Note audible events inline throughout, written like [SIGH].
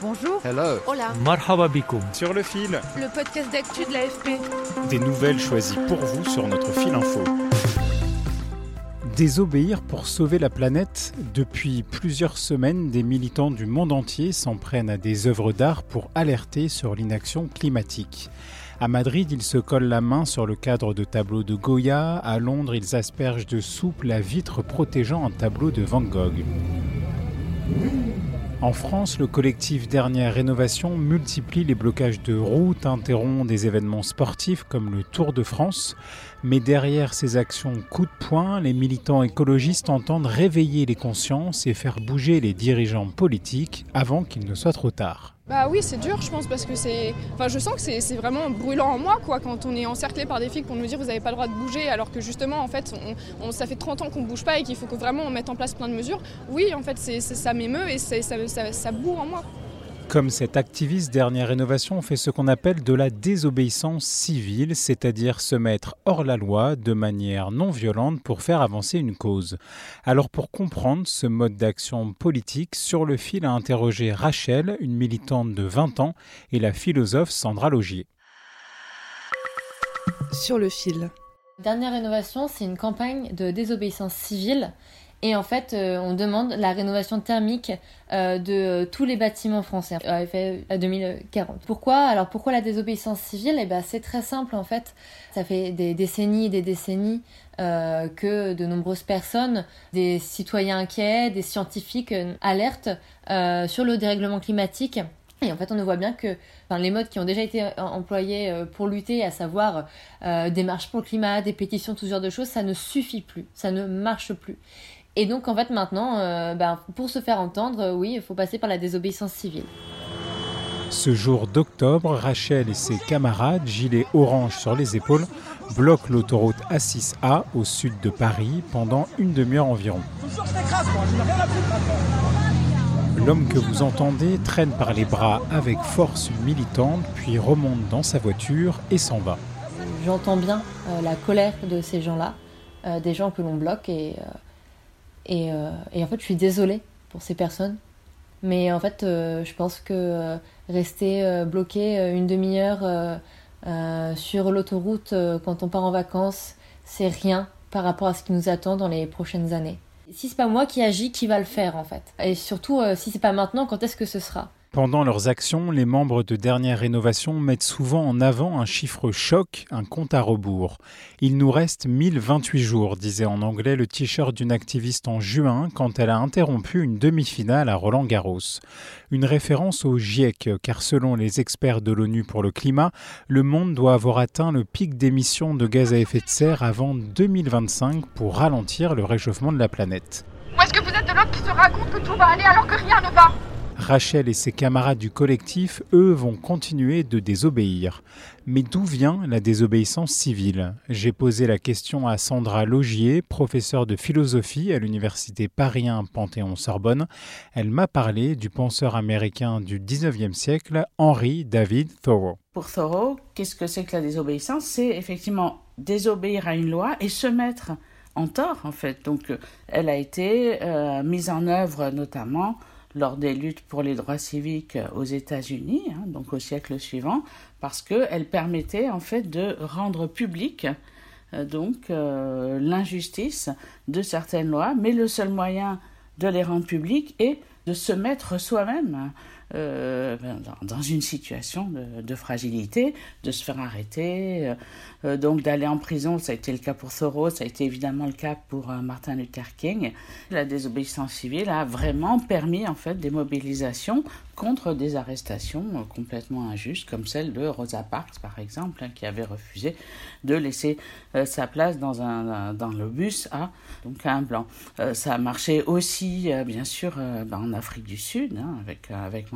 Bonjour. Hello. Hola. Marhaba. Sur le fil, Le podcast d'actu de l'AFP. des nouvelles choisies pour vous sur notre fil info. Désobéir pour sauver la planète. Depuis plusieurs semaines, des militants du monde entier s'en prennent à des œuvres d'art pour alerter sur l'inaction climatique. À Madrid, ils se collent la main sur le cadre de tableaux de Goya. À Londres, ils aspergent de soupe la vitre protégeant un tableau de Van Gogh. En France, le collectif Dernière Rénovation multiplie les blocages de routes, interrompt des événements sportifs comme le Tour de France. Mais derrière ces actions coup de poing, les militants écologistes entendent réveiller les consciences et faire bouger les dirigeants politiques avant qu'il ne soit trop tard. Bah oui, c'est dur, je pense, parce que c'est. Enfin, je sens que c'est vraiment brûlant en moi, quoi, quand on est encerclé par des flics pour nous dire vous n'avez pas le droit de bouger, alors que justement, en fait, on, ça fait 30 ans qu'on ne bouge pas et qu'il faut que vraiment on mette en place plein de mesures. Oui, en fait, c'est ça m'émeut et ça, ça, ça bourre en moi. Comme cet activiste Dernière Rénovation fait ce qu'on appelle de la désobéissance civile, c'est-à-dire se mettre hors la loi de manière non violente pour faire avancer une cause. Alors pour comprendre ce mode d'action politique, sur le fil a interrogé Rachel, une militante de 20 ans, et la philosophe Sandra Logier. Sur le fil. Dernière rénovation, c'est une campagne de désobéissance civile. Et en fait, euh, on demande la rénovation thermique euh, de tous les bâtiments français à à 2040. Pourquoi? Alors pourquoi la désobéissance civile? Eh ben, c'est très simple en fait. Ça fait des décennies et des décennies euh, que de nombreuses personnes, des citoyens inquiets, des scientifiques euh, alertent euh, sur le dérèglement climatique. Et en fait, on voit bien que enfin, les modes qui ont déjà été euh, employés euh, pour lutter, à savoir euh, des marches pour le climat, des pétitions, tout ce genre de choses, ça ne suffit plus, ça ne marche plus. Et donc en fait maintenant, euh, ben, pour se faire entendre, euh, oui, il faut passer par la désobéissance civile. Ce jour d'octobre, Rachel et ses camarades, gilets orange sur les épaules, bloquent l'autoroute A6A au sud de Paris pendant une demi-heure environ. L'homme que vous entendez traîne par les bras avec force une militante, puis remonte dans sa voiture et s'en va. J'entends bien euh, la colère de ces gens-là, euh, des gens que l'on bloque, et, et, euh, et en fait je suis désolée pour ces personnes. Mais en fait, euh, je pense que euh, rester bloqué une demi-heure sur l'autoroute quand on part en vacances, c'est rien par rapport à ce qui nous attend dans les prochaines années. Si c'est pas moi qui agis, qui va le faire en fait? Et surtout, si c'est pas maintenant, quand est-ce que ce sera? Pendant leurs actions, les membres de Dernière Rénovation mettent souvent en avant un chiffre choc, un compte à rebours. Il nous reste 1028 jours, disait en anglais le t-shirt d'une activiste en juin quand elle a interrompu une demi-finale à Roland Garros. Une référence au GIEC, car selon les experts de l'ONU pour le climat, le monde doit avoir atteint le pic d'émissions de gaz à effet de serre avant 2025 pour ralentir le réchauffement de la planète. Ou est-ce que vous êtes de l'autre qui se raconte que tout va aller alors que rien ne va? Rachel et ses camarades du collectif, eux, vont continuer de désobéir. Mais d'où vient la désobéissance civile? J'ai posé la question à Sandra Logier, professeure de philosophie à l'université Paris 1 Panthéon-Sorbonne. Elle m'a parlé du penseur américain du 19e siècle, Henry David Thoreau. Pour Thoreau, qu'est-ce que c'est que la désobéissance? C'est effectivement désobéir à une loi et se mettre en tort, en fait. Donc, euh, elle a été euh, mise en œuvre notamment lors des luttes pour les droits civiques aux États-Unis, hein, donc au siècle suivant, parce qu'elle permettait en fait de rendre public euh, donc euh, l'injustice de certaines lois, mais le seul moyen de les rendre publiques est de se mettre soi-même euh, dans, une situation de, fragilité, de se faire arrêter, euh, donc d'aller en prison. Ça a été le cas pour Thoreau, ça a été évidemment le cas pour Martin Luther King. La désobéissance civile a vraiment permis en fait des mobilisations contre des arrestations complètement injustes, comme celle de Rosa Parks, par exemple, hein, qui avait refusé de laisser sa place dans, un, dans le bus à donc un blanc. ça a marché aussi, bien sûr, ben, en Afrique du Sud, hein, avec, avec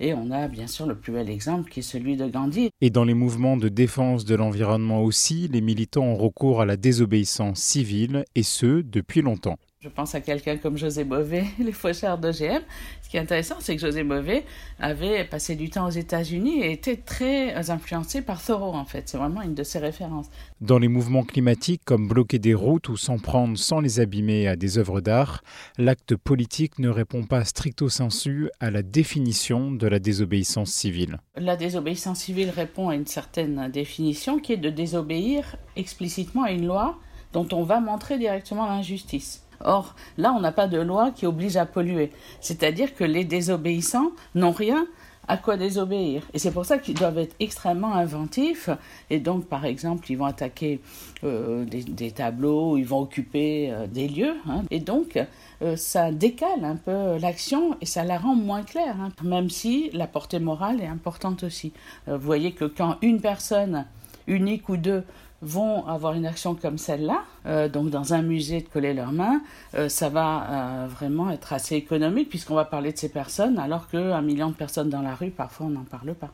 Et on a bien sûr le plus bel exemple qui est celui de Gandhi. Et dans les mouvements de défense de l'environnement aussi, les militants ont recours à la désobéissance civile, et ce, depuis longtemps. Je pense à quelqu'un comme José Bové, [LAUGHS] les faucheurs d'OGM. Ce qui est intéressant, c'est que José Bové avait passé du temps aux États-Unis et était très influencé par Thoreau, en fait. C'est vraiment une de ses références. Dans les mouvements climatiques, comme bloquer des routes ou s'en prendre sans les abîmer à des œuvres d'art, l'acte politique ne répond pas stricto sensu à la définition de la désobéissance civile. La désobéissance civile répond à une certaine définition qui est de désobéir explicitement à une loi dont on va montrer directement l'injustice. Or, là, on n'a pas de loi qui oblige à polluer. C'est-à-dire que les désobéissants n'ont rien à quoi désobéir. Et c'est pour ça qu'ils doivent être extrêmement inventifs. Et donc, par exemple, ils vont attaquer euh, des, tableaux, ils vont occuper euh, des lieux. Hein. Et donc, euh, ça décale un peu l'action et ça la rend moins claire, hein. même si la portée morale est importante aussi. vous voyez que quand une personne unique ou deux vont avoir une action comme celle-là, euh, donc dans un musée de coller leurs mains, euh, ça va euh, vraiment être assez économique puisqu'on va parler de ces personnes alors qu'un million de personnes dans la rue, parfois on n'en parle pas.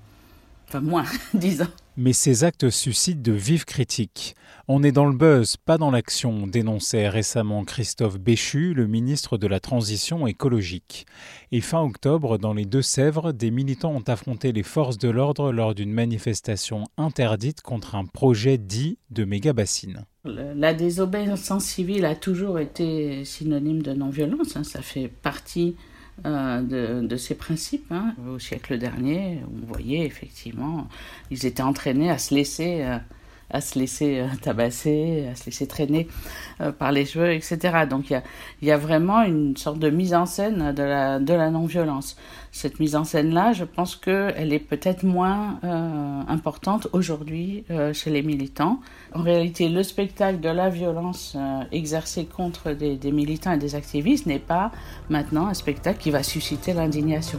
Enfin moins, [LAUGHS] disons. Mais ces actes suscitent de vives critiques. On est dans le buzz, pas dans l'action, dénonçait récemment Christophe Béchu, le ministre de la Transition écologique. Et fin octobre, dans les Deux-Sèvres, des militants ont affronté les forces de l'ordre lors d'une manifestation interdite contre un projet dit de méga-bassine. La désobéissance civile a toujours été synonyme de non-violence, hein. ça fait partie euh, de, ces principes. Hein. Au siècle dernier, vous voyez effectivement, ils étaient entraînés à se laisser, euh, à se laisser euh, tabasser, à se laisser traîner par les cheveux, etc. Donc il y a, vraiment une sorte de mise en scène de la, non-violence cette mise en scène-là, je pense qu'elle est peut-être moins euh, importante aujourd'hui euh, chez les militants. En réalité, le spectacle de la violence euh, exercée contre des militants et des activistes n'est pas maintenant un spectacle qui va susciter l'indignation.